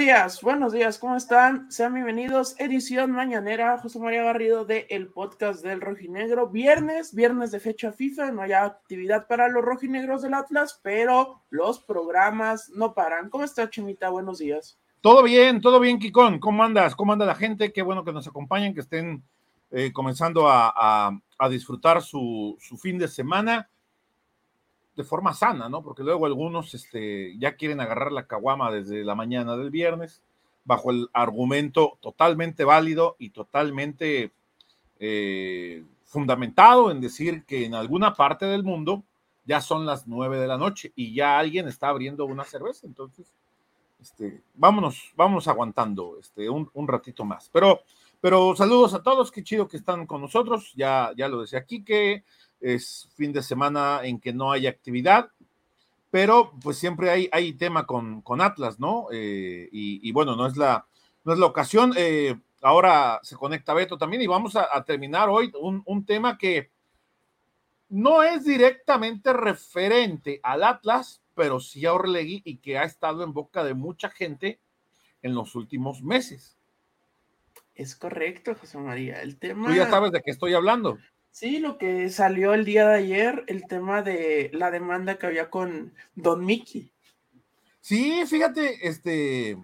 Buenos días, buenos días, ¿cómo están? Sean bienvenidos, edición mañanera, José María Garrido de el podcast del Rojinegro. Viernes, viernes de fecha FIFA, no hay actividad para los rojinegros del Atlas, pero los programas no paran. ¿Cómo está, Chimita? Buenos días. Todo bien, todo bien, Kikón. ¿Cómo andas? ¿Cómo anda la gente? Qué bueno que nos acompañen, que estén eh, comenzando a, disfrutar su fin de semana de forma sana, ¿no? Porque luego algunos este, ya quieren agarrar la caguama desde la mañana del viernes, bajo el argumento totalmente válido y totalmente eh, fundamentado en decir que en alguna parte del mundo ya son las nueve de la noche y ya alguien está abriendo una cerveza. Entonces, este, vámonos, vamos aguantando este, un, un, ratito más. Pero, pero saludos a todos, qué chido que están con nosotros. Ya, ya lo decía aquí que es fin de semana en que no hay actividad, pero pues siempre hay, hay tema con, con Atlas, ¿no? Eh, y, bueno, no es la, no es la ocasión. Eh, ahora se conecta Beto también y vamos a, terminar hoy un, un, tema que no es directamente referente al Atlas, pero sí a Orlegui y que ha estado en boca de mucha gente en los últimos meses. Es correcto, José María. El tema. Tú ya sabes de qué estoy hablando. Sí, lo que salió el día de ayer, el tema de la demanda que había con Don Mickey. Sí, fíjate, este,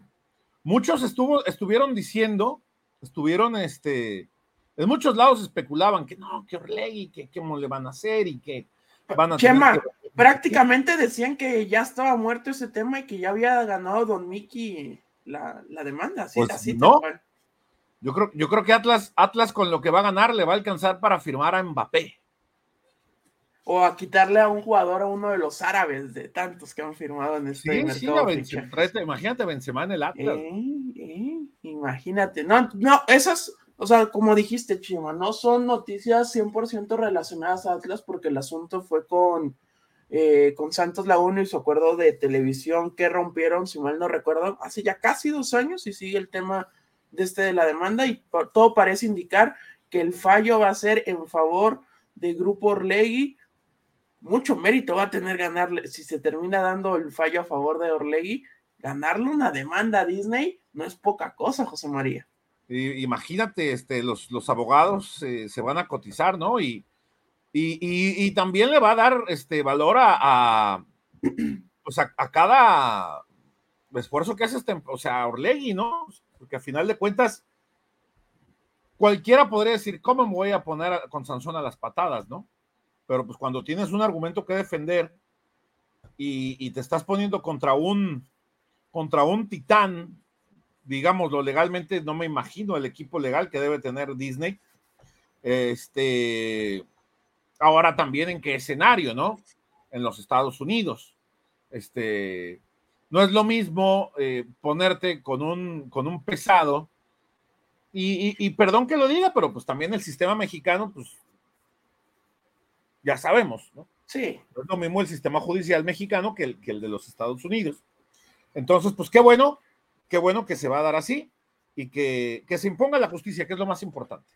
muchos estuvo, estuvieron diciendo, estuvieron, este, en muchos lados especulaban que no, que Orlegui, que cómo le van a hacer y que van a Chema, prácticamente decían que ya estaba muerto ese tema y que ya había ganado Don Mickey la, demanda. Así, pues así no, yo creo, yo creo que Atlas, Atlas con lo que va a ganar le va a alcanzar para firmar a Mbappé. O a quitarle a un jugador a uno de los árabes de tantos que han firmado en este sí, mercado. Sí, imagínate Benzema en el Atlas. Eh, eh, imagínate. No, no, esas, o sea, como dijiste, Chima, no son noticias 100% relacionadas a Atlas porque el asunto fue con, eh, con Santos Laguna y su acuerdo de televisión que rompieron, si mal no recuerdo, hace ya casi dos años y sigue el tema de, este, de la demanda y todo parece indicar que el fallo va a ser en favor del grupo Orlegui. Mucho mérito va a tener ganarle, si se termina dando el fallo a favor de Orlegui, ganarle una demanda a Disney no es poca cosa, José María. imagínate, este, los, los abogados eh, se van a cotizar, ¿no? Y, y, también le va a dar este valor a, a, pues a, cada esfuerzo que hace este, o sea, Orlegui, ¿no? Porque a final de cuentas, cualquiera podría decir, ¿cómo me voy a poner con Sansón a las patadas, no? Pero pues cuando tienes un argumento que defender y, te estás poniendo contra un, contra un titán, digámoslo legalmente, no me imagino el equipo legal que debe tener Disney. Este, ahora también en qué escenario, ¿no? En los Estados Unidos. Este, no es lo mismo eh, ponerte con un, con un pesado, y, perdón que lo diga, pero pues también el sistema mexicano, pues ya sabemos, ¿no? Sí. No es lo mismo el sistema judicial mexicano que el, que el de los Estados Unidos. Entonces, pues qué bueno, qué bueno que se va a dar así y que, que se imponga la justicia, que es lo más importante.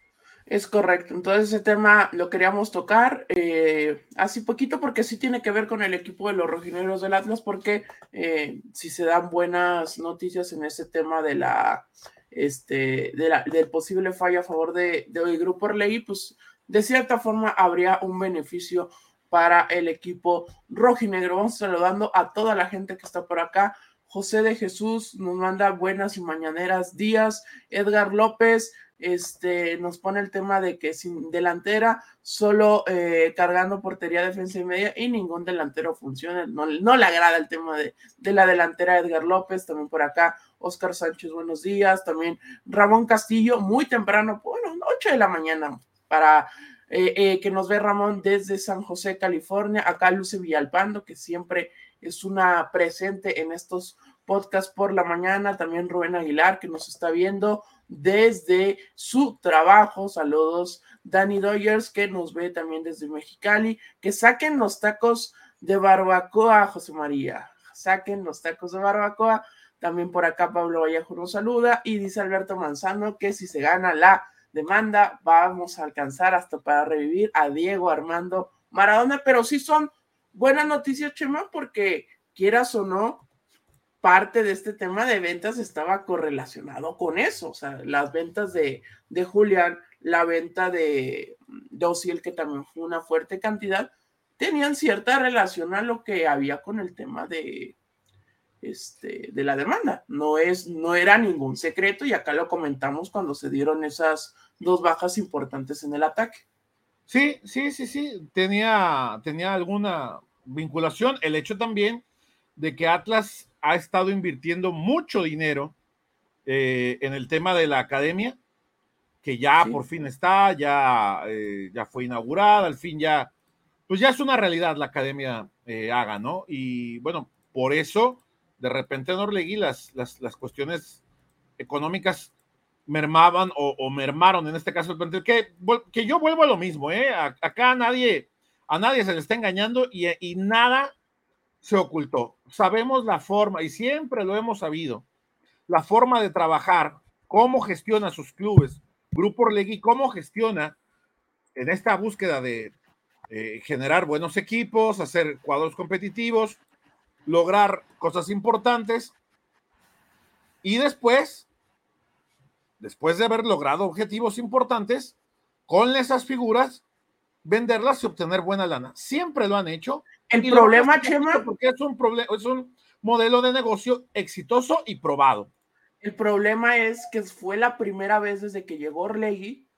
Es correcto. Entonces ese tema lo queríamos tocar eh, así poquito porque sí tiene que ver con el equipo de los rojineros del Atlas porque eh, si se dan buenas noticias en ese tema de la, este, de la, del posible fallo a favor de, del grupo Orlegi, pues de cierta forma habría un beneficio para el equipo rojinegro. Vamos saludando a toda la gente que está por acá. José de Jesús nos manda buenas y mañaneras días. Edgar López, este, nos pone el tema de que sin delantera, solo eh, cargando portería, defensa y media, y ningún delantero funciona. No, no le agrada el tema de, de, la delantera Edgar López, también por acá, Oscar Sánchez, buenos días, también Ramón Castillo, muy temprano, bueno, 8 de la mañana, para eh, eh, que nos ve Ramón desde San José, California, acá Luce Villalpando, que siempre es una presente en estos podcasts por la mañana, también Rubén Aguilar, que nos está viendo, desde su trabajo. Saludos, Danny Doyers, que nos ve también desde Mexicali. Que saquen los tacos de barbacoa, José María. Saquen los tacos de barbacoa. También por acá Pablo Vallejo nos saluda y dice Alberto Manzano que si se gana la demanda vamos a alcanzar hasta para revivir a Diego Armando Maradona, pero sí son buenas noticias, Chema, porque quieras o no, parte de este tema de ventas estaba correlacionado con eso, o sea, las ventas de, de Julián, la venta de, de que también fue una fuerte cantidad, tenían cierta relación a lo que había con el tema de, este, de la demanda. No, es, no era ningún secreto y acá lo comentamos cuando se dieron esas dos bajas importantes en el ataque. Sí, sí, sí, sí, tenía, tenía alguna vinculación. El hecho también de que Atlas ha estado invirtiendo mucho dinero eh, en el tema de la academia, que ya por fin está, ya, eh, ya fue inaugurada, al fin ya, pues ya es una realidad la academia eh, haga, ¿no? Y bueno, por eso de repente en Orlegui las, las, cuestiones económicas mermaban o, mermaron en este caso que, que yo vuelvo a lo mismo, ¿eh? acá a nadie, a nadie se le está engañando y, y nada se ocultó. Sabemos la forma, y siempre lo hemos sabido, la forma de trabajar, cómo gestiona sus clubes, Grupo Orlegui, cómo gestiona en esta búsqueda de eh, generar buenos equipos, hacer cuadros competitivos, lograr cosas importantes y después, después de haber logrado objetivos importantes, con esas figuras, venderlas y obtener buena lana. Siempre lo han hecho el problema, Chema. Porque es un, es un modelo de negocio exitoso y probado. El problema es que fue la primera vez desde que llegó Orlegui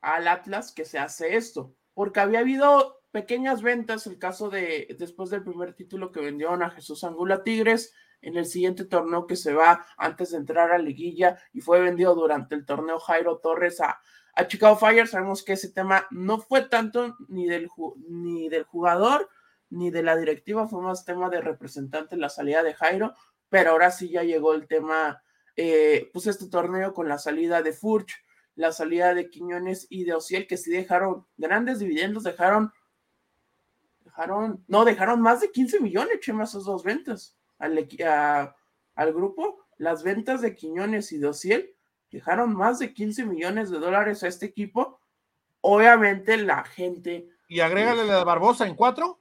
al Atlas que se hace esto, porque había habido pequeñas ventas, el caso de después del primer título que vendieron a Jesús Angula Tigres, en el siguiente torneo que se va antes de entrar a liguilla y fue vendido durante el torneo Jairo Torres a, a Chicago Fire, sabemos que ese tema no fue tanto ni del, ni del jugador ni de la directiva, fue más tema de representante la salida de Jairo, pero ahora sí ya llegó el tema, eh, pues este torneo con la salida de Furch, la salida de Quiñones y de Ociel, que sí dejaron grandes dividendos, dejaron, dejaron, no, dejaron más de 15 millones, chema, esas dos ventas al, al grupo, las ventas de Quiñones y de Ociel dejaron más de 15 millones de dólares a este equipo. Obviamente la gente. Y agrégale la de Barbosa en cuatro.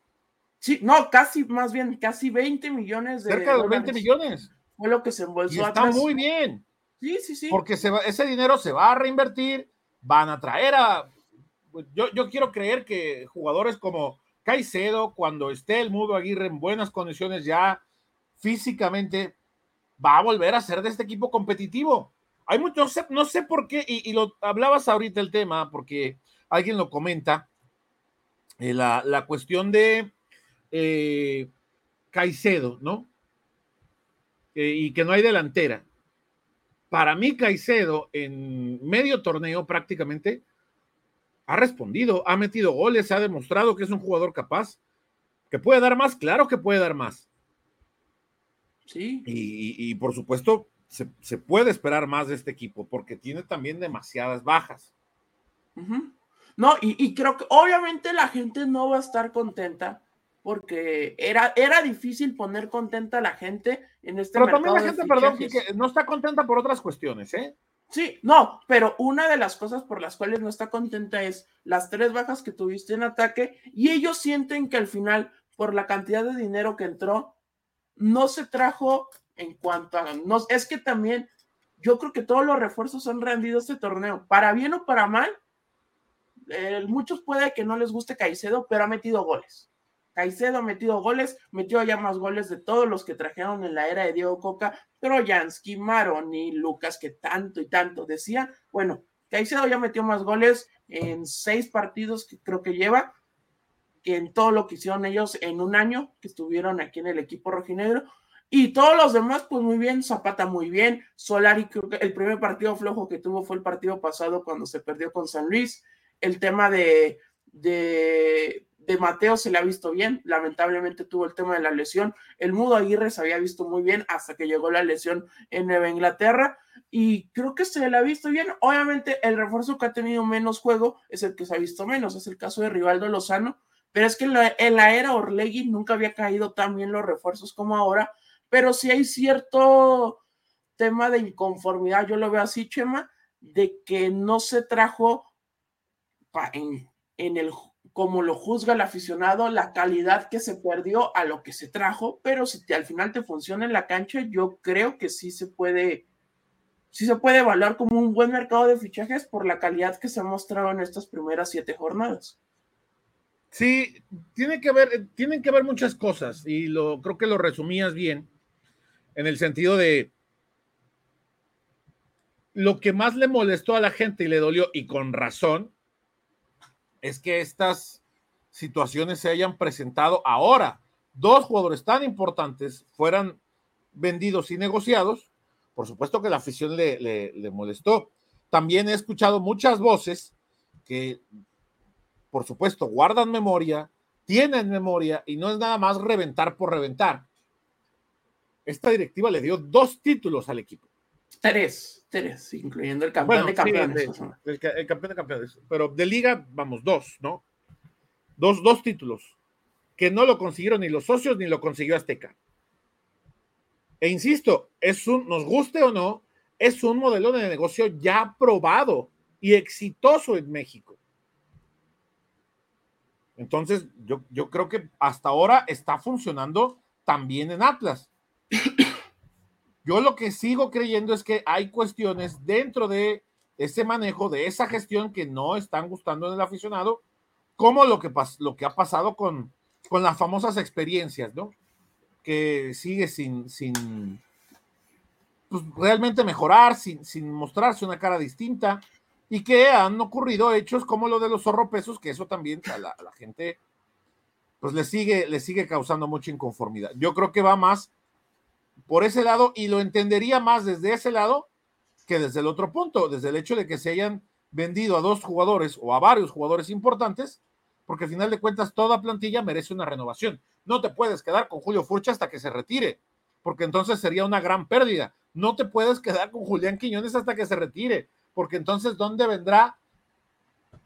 Sí, no, casi, más bien, casi 20 millones de Cerca de 20 millones. Fue lo que se embolsó. Y está muy bien. Sí, sí, sí. Porque se va, ese dinero se va a reinvertir, van a traer a... Yo, yo quiero creer que jugadores como Caicedo, cuando esté el Mudo Aguirre en buenas condiciones ya físicamente, va a volver a ser de este equipo competitivo. Hay mucho, no sé, no sé por qué, y, lo hablabas ahorita el tema, porque alguien lo comenta, eh, la, la cuestión de eh, Caicedo, ¿no? Eh, y que no hay delantera. Para mí, Caicedo en medio torneo prácticamente ha respondido, ha metido goles, ha demostrado que es un jugador capaz, que puede dar más, claro que puede dar más. Sí. Y, por supuesto, se, puede esperar más de este equipo, porque tiene también demasiadas bajas. No, y, y, creo que obviamente la gente no va a estar contenta porque era, era difícil poner contenta a la gente en este Pero también la gente, perdón, que no está contenta por otras cuestiones, ¿eh? Sí, no, pero una de las cosas por las cuales no está contenta es las tres bajas que tuviste en ataque y ellos sienten que al final, por la cantidad de dinero que entró, no se trajo en cuanto a... No, es que también yo creo que todos los refuerzos han rendido este torneo, para bien o para mal. Eh, muchos puede que no les guste Caicedo, pero ha metido goles. Caicedo ha metido goles, metió ya más goles de todos los que trajeron en la era de Diego Coca, Trojansky, Maroni, Lucas, que tanto y tanto decía. Bueno, Caicedo ya metió más goles en seis partidos que creo que lleva, que en todo lo que hicieron ellos en un año que estuvieron aquí en el equipo rojinegro. Y todos los demás, pues muy bien, Zapata muy bien, Solari, creo que el primer partido flojo que tuvo fue el partido pasado cuando se perdió con San Luis. El tema de, de de Mateo se le ha visto bien, lamentablemente tuvo el tema de la lesión. El Mudo Aguirre se había visto muy bien hasta que llegó la lesión en Nueva Inglaterra y creo que se le ha visto bien. Obviamente el refuerzo que ha tenido menos juego es el que se ha visto menos, es el caso de Rivaldo Lozano, pero es que en la, era Orlegui nunca había caído tan bien los refuerzos como ahora, pero sí hay cierto tema de inconformidad, yo lo veo así, Chema, de que no se trajo en, en el como lo juzga el aficionado, la calidad que se perdió a lo que se trajo, pero si al final te funciona en la cancha, yo creo que sí se puede, sí se puede evaluar como un buen mercado de fichajes por la calidad que se ha mostrado en estas primeras siete jornadas. Sí, tiene que ver, tienen que ver muchas cosas y lo creo que lo resumías bien en el sentido de lo que más le molestó a la gente y le dolió y con razón es que estas situaciones se hayan presentado ahora. Dos jugadores tan importantes fueran vendidos y negociados. Por supuesto que la afición le, le, molestó. También he escuchado muchas voces que, por supuesto, guardan memoria, tienen memoria y no es nada más reventar por reventar. Esta directiva le dio dos títulos al equipo. Tres, tres, incluyendo el campeón de campeones. el, campeón de campeones. Pero de liga, vamos, dos, ¿no? Dos, dos títulos. Que no lo consiguieron ni los socios ni lo consiguió Azteca. E insisto, es un, nos guste o no, es un modelo de negocio ya probado y exitoso en México. Entonces, yo, yo creo que hasta ahora está funcionando también en Atlas. Yo lo que sigo creyendo es que hay cuestiones dentro de ese manejo, de esa gestión que no están gustando en el aficionado, como lo que, lo que ha pasado con, con las famosas experiencias, ¿no? Que sigue sin, sin pues, realmente mejorar, sin, sin mostrarse una cara distinta, y que han ocurrido hechos como lo de los zorropesos, que eso también a la, a la gente pues le sigue, le sigue causando mucha inconformidad. Yo creo que va más por ese lado y lo entendería más desde ese lado que desde el otro punto, desde el hecho de que se hayan vendido a dos jugadores o a varios jugadores importantes, porque al final de cuentas toda plantilla merece una renovación. No te puedes quedar con Julio Furcha hasta que se retire, porque entonces sería una gran pérdida. No te puedes quedar con Julián Quiñones hasta que se retire, porque entonces ¿dónde vendrá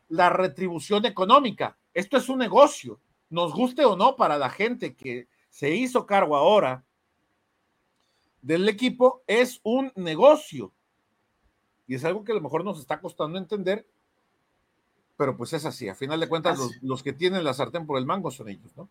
la retribución económica? Esto es un negocio, nos guste o no para la gente que se hizo cargo ahora del equipo es un negocio. Y es algo que a lo mejor nos está costando entender, pero pues es así. A final de cuentas, los, que tienen la sartén por el mango son ellos, ¿no?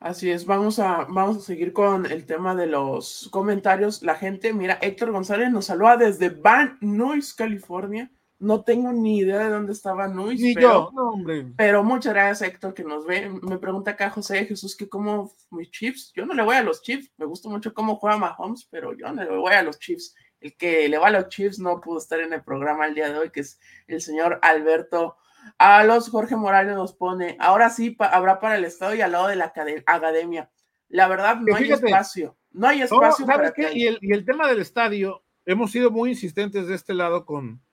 Así es, vamos a, vamos a seguir con el tema de los comentarios. La gente, mira, Héctor González nos saluda desde Van Nuys, California. No tengo ni idea de dónde estaba Nuis. Ni pero, yo, no, hombre. Pero muchas gracias, Héctor, que nos ve. Me pregunta acá José Jesús que cómo mis Chiefs. Yo no le voy a los Chiefs. Me gusta mucho cómo juega Mahomes, pero yo no le voy a los Chiefs. El que le va a los Chiefs no pudo estar en el programa el día de hoy, que es el señor Alberto. A los Jorge Morales nos pone, ahora sí habrá para el Estado y al lado de la academia. La verdad, no hay espacio. No hay espacio. para qué? Y el, y el tema del estadio, hemos sido muy insistentes de este lado con,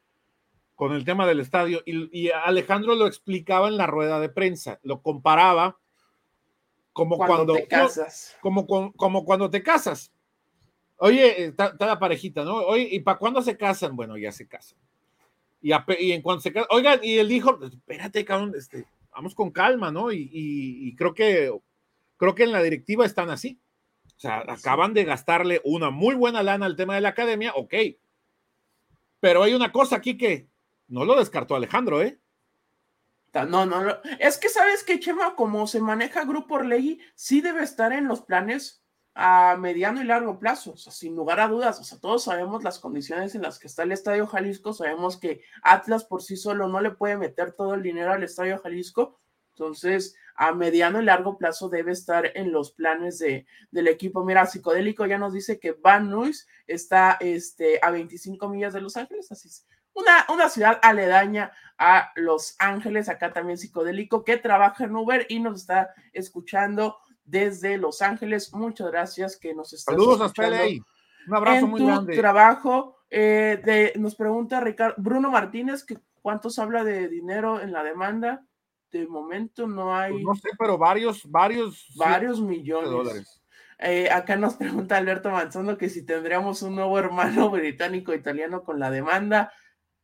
con el tema del estadio y, Alejandro lo explicaba en la rueda de prensa, lo comparaba como cuando, te casas. Como, como, cuando te casas. Oye, está, la parejita, ¿no? Oye, ¿y para cuándo se casan? Bueno, ya se casan. Y, en cuanto se casan, oigan, y él dijo, espérate, cabrón, este, vamos con calma, ¿no? Y, creo que creo que en la directiva están así. O sea, acaban de gastarle una muy buena lana al tema de la academia, ok. Pero hay una cosa aquí que no lo descartó Alejandro, ¿eh? No, no, no. Es que sabes que Chema, como se maneja Grupo Orlegui, sí debe estar en los planes a mediano y largo plazo, o sea, sin lugar a dudas, o sea, todos sabemos las condiciones en las que está el Estadio Jalisco, sabemos que Atlas por sí solo no le puede meter todo el dinero al Estadio Jalisco, entonces a mediano y largo plazo debe estar en los planes de, del equipo. Mira, Psicodélico ya nos dice que Van Nuys está este, a 25 millas de Los Ángeles, así es una, ciudad aledaña a Los Ángeles, acá también psicodélico, que trabaja en Uber y nos está escuchando desde Los Ángeles. Muchas gracias que nos está Saludos hasta LA. Un abrazo muy grande. trabajo. Eh, de, nos pregunta Ricardo, Bruno Martínez que cuántos habla de dinero en la demanda. De momento no hay. Pues no sé, pero varios, varios. Varios millones de dólares. Eh, acá nos pregunta Alberto Manzano que si tendríamos un nuevo hermano británico-italiano con la demanda.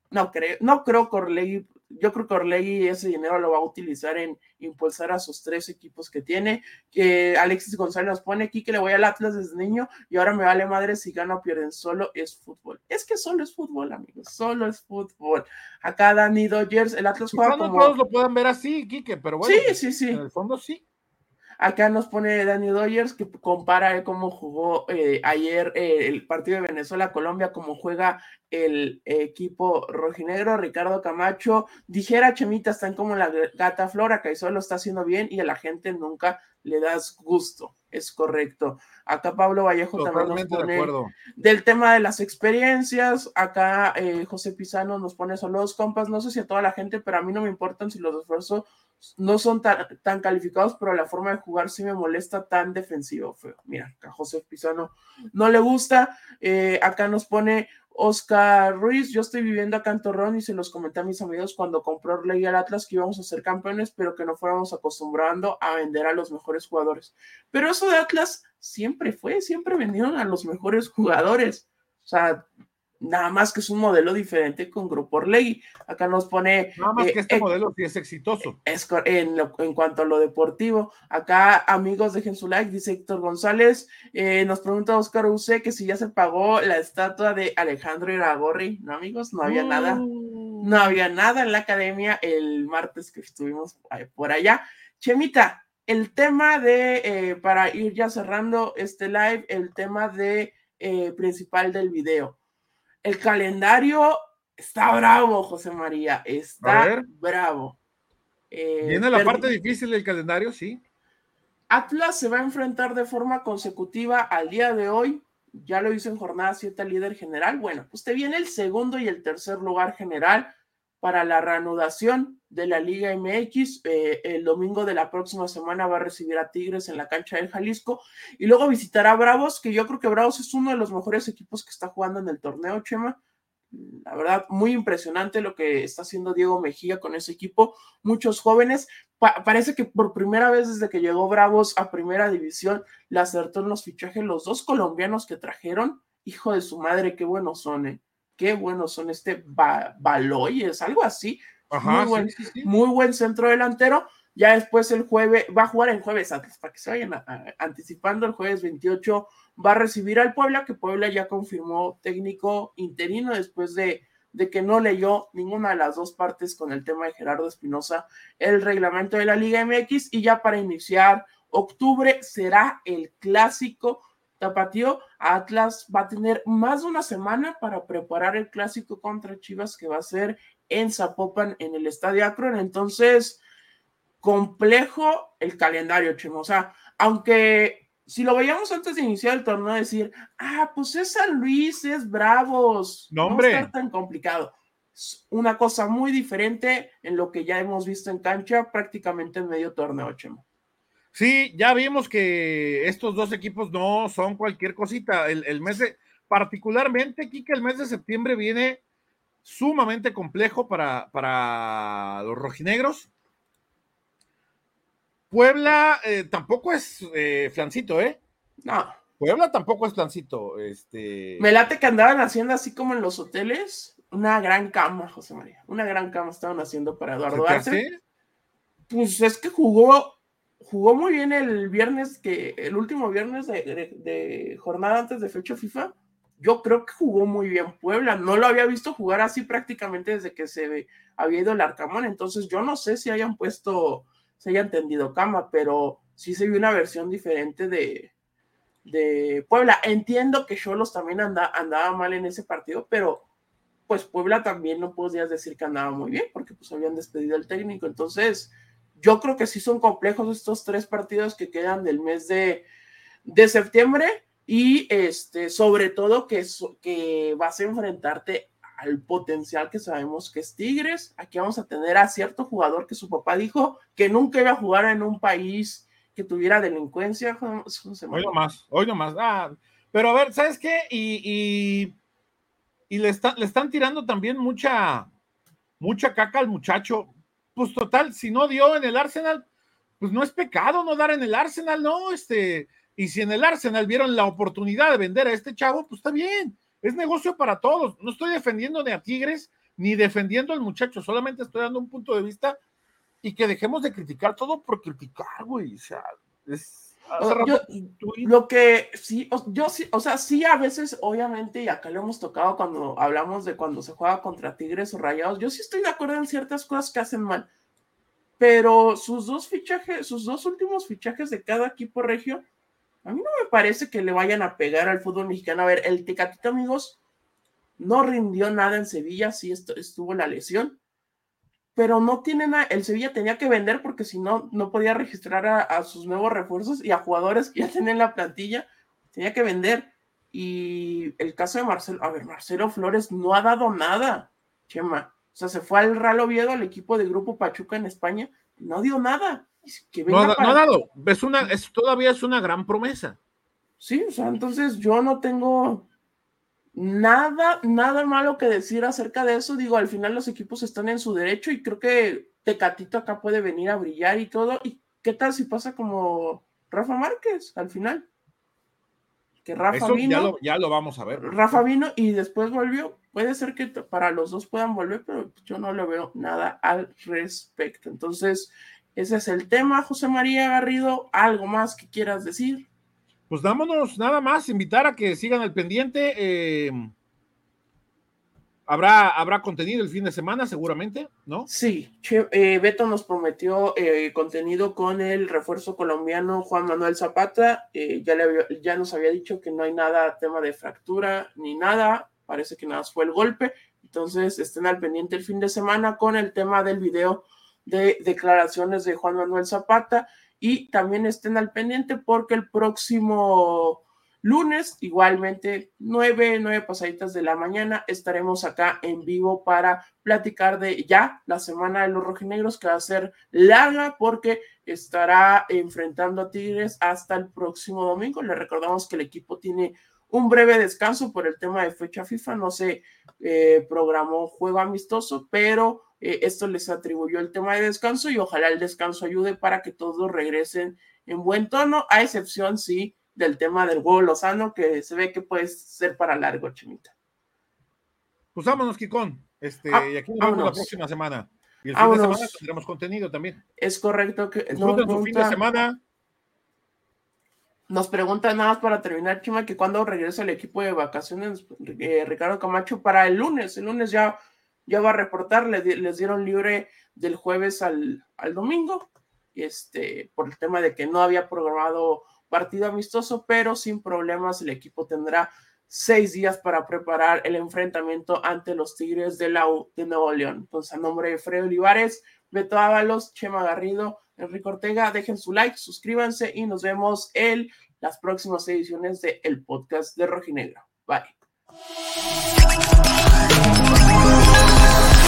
No creo, no creo Corley yo creo que Orlegui ese dinero lo va a utilizar en impulsar a sus tres equipos que tiene. Que Alexis González nos pone aquí que le voy al Atlas desde niño y ahora me vale madre si gana o pierden. Solo es fútbol. Es que solo es fútbol, amigos. Solo es fútbol. Acá Dani Dodgers, el Atlas juega como. todos lo puedan ver así, Quique, pero bueno. Sí, sí, sí. En el fondo sí. Acá nos pone Dani Dodgers que compara cómo jugó eh, ayer eh, el partido de Venezuela-Colombia, cómo juega el equipo rojinegro. Ricardo Camacho dijera Chemita, están como la gata Flora, que lo está haciendo bien y a la gente nunca le das gusto. Es correcto. Acá Pablo Vallejo también nos pone del tema de las experiencias. Acá eh, José Pizano nos pone solo dos compas. No sé si a toda la gente, pero a mí no me importan si los esfuerzos no son tan, calificados, pero la forma de jugar sí me molesta tan defensivo. Mira, a José Pizano no le gusta. Eh, acá nos pone Oscar Ruiz, yo estoy viviendo acá en Torreón y se los comenté a mis amigos cuando compró Ley al Atlas que íbamos a ser campeones, pero que no fuéramos acostumbrando a vender a los mejores jugadores. Pero eso de Atlas siempre fue, siempre vendieron a los mejores jugadores. O sea, Nada más que es un modelo diferente con Grupo Orlegui. Acá nos pone. Nada más que este eh, modelo sí es exitoso. Es en, en, cuanto a lo deportivo. Acá, amigos, dejen su like, dice Héctor González. Eh, nos pregunta Oscar Use que si ya se pagó la estatua de Alejandro Iragorri. No, amigos, no había nada. Mm. No había nada en la academia el martes que estuvimos por allá. Chemita, el tema de, eh, para ir ya cerrando este live, el tema de principal del video el calendario está bravo, José María, está bravo. Eh, Viene la parte difícil del calendario, sí. Atlas se va a enfrentar de forma consecutiva al día de hoy. Ya lo hizo en jornada 7 líder general. Bueno, pues te viene el segundo y el tercer lugar general para la reanudación de la Liga MX. Eh, el domingo de la próxima semana va a recibir a Tigres en la cancha del Jalisco y luego visitará a Bravos, que yo creo que Bravos es uno de los mejores equipos que está jugando en el torneo, Chema. La verdad, muy impresionante lo que está haciendo Diego Mejía con ese equipo. Muchos jóvenes. parece que por primera vez desde que llegó Bravos a primera división, le acertó en los fichajes los dos colombianos que trajeron. Hijo de su madre, qué buenos son, ¿eh? Qué buenos son este Baloyes, algo así. muy, buen, muy buen centro delantero. Ya después el jueves, va a jugar en jueves antes, para que se vayan anticipando, el jueves 28 va a recibir al Puebla, que Puebla ya confirmó técnico interino después de, de que no leyó ninguna de las dos partes con el tema de Gerardo Espinosa, el reglamento de la Liga MX, y ya para iniciar octubre será el clásico Tapatío, Atlas va a tener más de una semana para preparar el clásico contra Chivas que va a ser en Zapopan, en el Estadio Akron. Entonces, complejo el calendario, Chimo. O sea, aunque si lo veíamos antes de iniciar el torneo, decir, ah, pues es San Luis, es Bravos. No, hombre. No tan complicado. Es una cosa muy diferente en lo que ya hemos visto en cancha prácticamente en medio torneo, Chemo. Sí, ya vimos que estos dos equipos no son cualquier cosita. El, mes de, particularmente, aquí que el mes de septiembre viene sumamente complejo para, para los rojinegros. Puebla eh, tampoco es eh, flancito, ¿eh? No. Puebla tampoco es flancito. Este... Me late que andaban haciendo así como en los hoteles, una gran cama, José María. Una gran cama estaban haciendo para Eduardo Arce. Pues es que jugó jugó muy bien el viernes, que el último viernes de, jornada antes de fecha FIFA. Yo creo que jugó muy bien Puebla. No lo había visto jugar así prácticamente desde que se había ido el Arcamón. Entonces, yo no sé si hayan puesto, se hayan tendido cama, pero sí se vio una versión diferente de, de Puebla. Entiendo que Cholos también andaba mal en ese partido, pero pues Puebla también no podías decir que andaba muy bien, porque pues habían despedido al técnico. Entonces, yo creo que sí son complejos estos tres partidos que quedan del mes de, septiembre y este, sobre todo que, que vas a enfrentarte al potencial que sabemos que es Tigres. Aquí vamos a tener a cierto jugador que su papá dijo que nunca iba a jugar en un país que tuviera delincuencia. Hoy no más, hoy no más. Ah, pero a ver, ¿sabes qué? Y, y, le, le están tirando también mucha, mucha caca al muchacho pues total, si no dio en el Arsenal, pues no es pecado no dar en el Arsenal, ¿no? Este, y si en el Arsenal vieron la oportunidad de vender a este chavo, pues está bien, es negocio para todos. No estoy defendiendo ni a Tigres ni defendiendo al muchacho, solamente estoy dando un punto de vista y que dejemos de criticar todo por criticar, güey. O sea, es. Lo que sí, yo sí, o sea, sí a veces, obviamente, y acá lo hemos tocado cuando hablamos de cuando se juega contra Tigres o Rayados, yo sí estoy de acuerdo en ciertas cosas que hacen mal, pero sus dos fichajes, sus dos últimos fichajes de cada equipo regio, a mí no me parece que le vayan a pegar al fútbol mexicano. A ver, el Tecatito, amigos, no rindió nada en Sevilla, sí estuvo la lesión, pero no tiene nada, el Sevilla tenía que vender porque si no, no podía registrar a, sus nuevos refuerzos y a jugadores que ya tienen la plantilla, tenía que vender. Y el caso de Marcelo, a ver, Marcelo Flores no ha dado nada, Chema. O sea, se fue al Real Oviedo, al equipo de Grupo Pachuca en España, no dio nada. no, ha dado, es una, es, todavía es una gran promesa. Sí, o sea, entonces yo no tengo, nada, nada malo que decir acerca de eso. Digo, al final los equipos están en su derecho y creo que Tecatito acá puede venir a brillar y todo. ¿Y qué tal si pasa como Rafa Márquez al final? Que Rafa vino. Ya lo, vamos a ver. Rafa vino y después volvió. Puede ser que para los dos puedan volver, pero yo no le veo nada al respecto. Entonces, ese es el tema, José María Garrido. ¿Algo más que quieras decir? Pues dámonos nada más, invitar a que sigan al pendiente. Eh, habrá, habrá contenido el fin de semana, seguramente, ¿no? Sí, eh, Beto nos prometió eh, contenido con el refuerzo colombiano Juan Manuel Zapata. ya, le ya nos había dicho que no hay nada, tema de fractura ni nada. Parece que nada fue el golpe. Entonces estén al pendiente el fin de semana con el tema del video de declaraciones de Juan Manuel Zapata y también estén al pendiente porque el próximo lunes, igualmente nueve, nueve pasaditas de la mañana, estaremos acá en vivo para platicar de ya la semana de los rojinegros que va a ser larga porque estará enfrentando a Tigres hasta el próximo domingo. Le recordamos que el equipo tiene un breve descanso por el tema de fecha FIFA, no se eh, programó juego amistoso, pero eh, esto les atribuyó el tema de descanso y ojalá el descanso ayude para que todos regresen en buen tono, a excepción, sí, del tema del huevo lozano, que se ve que puede ser para largo, Chimita. Pues vámonos, Kikón. Este, ah, y aquí nos vemos la próxima semana. Y el fin de semana tendremos contenido también. Es correcto que. Disfruten su fin de semana. Nos preguntan nada más para terminar, Chima, que cuando regresa el equipo de vacaciones, eh, Ricardo Camacho, para el lunes. El lunes ya ya va a reportar, les dieron libre del jueves al, al domingo, este, por el tema de que no había programado partido amistoso, pero sin problemas el equipo tendrá seis días para preparar el enfrentamiento ante los Tigres de, la de Nuevo León. Entonces, a nombre de Fred Olivares, Beto Ábalos, Chema Garrido, Enrique Ortega, dejen su like, suscríbanse y nos vemos en las próximas ediciones de podcast de Rojinegro. Bye.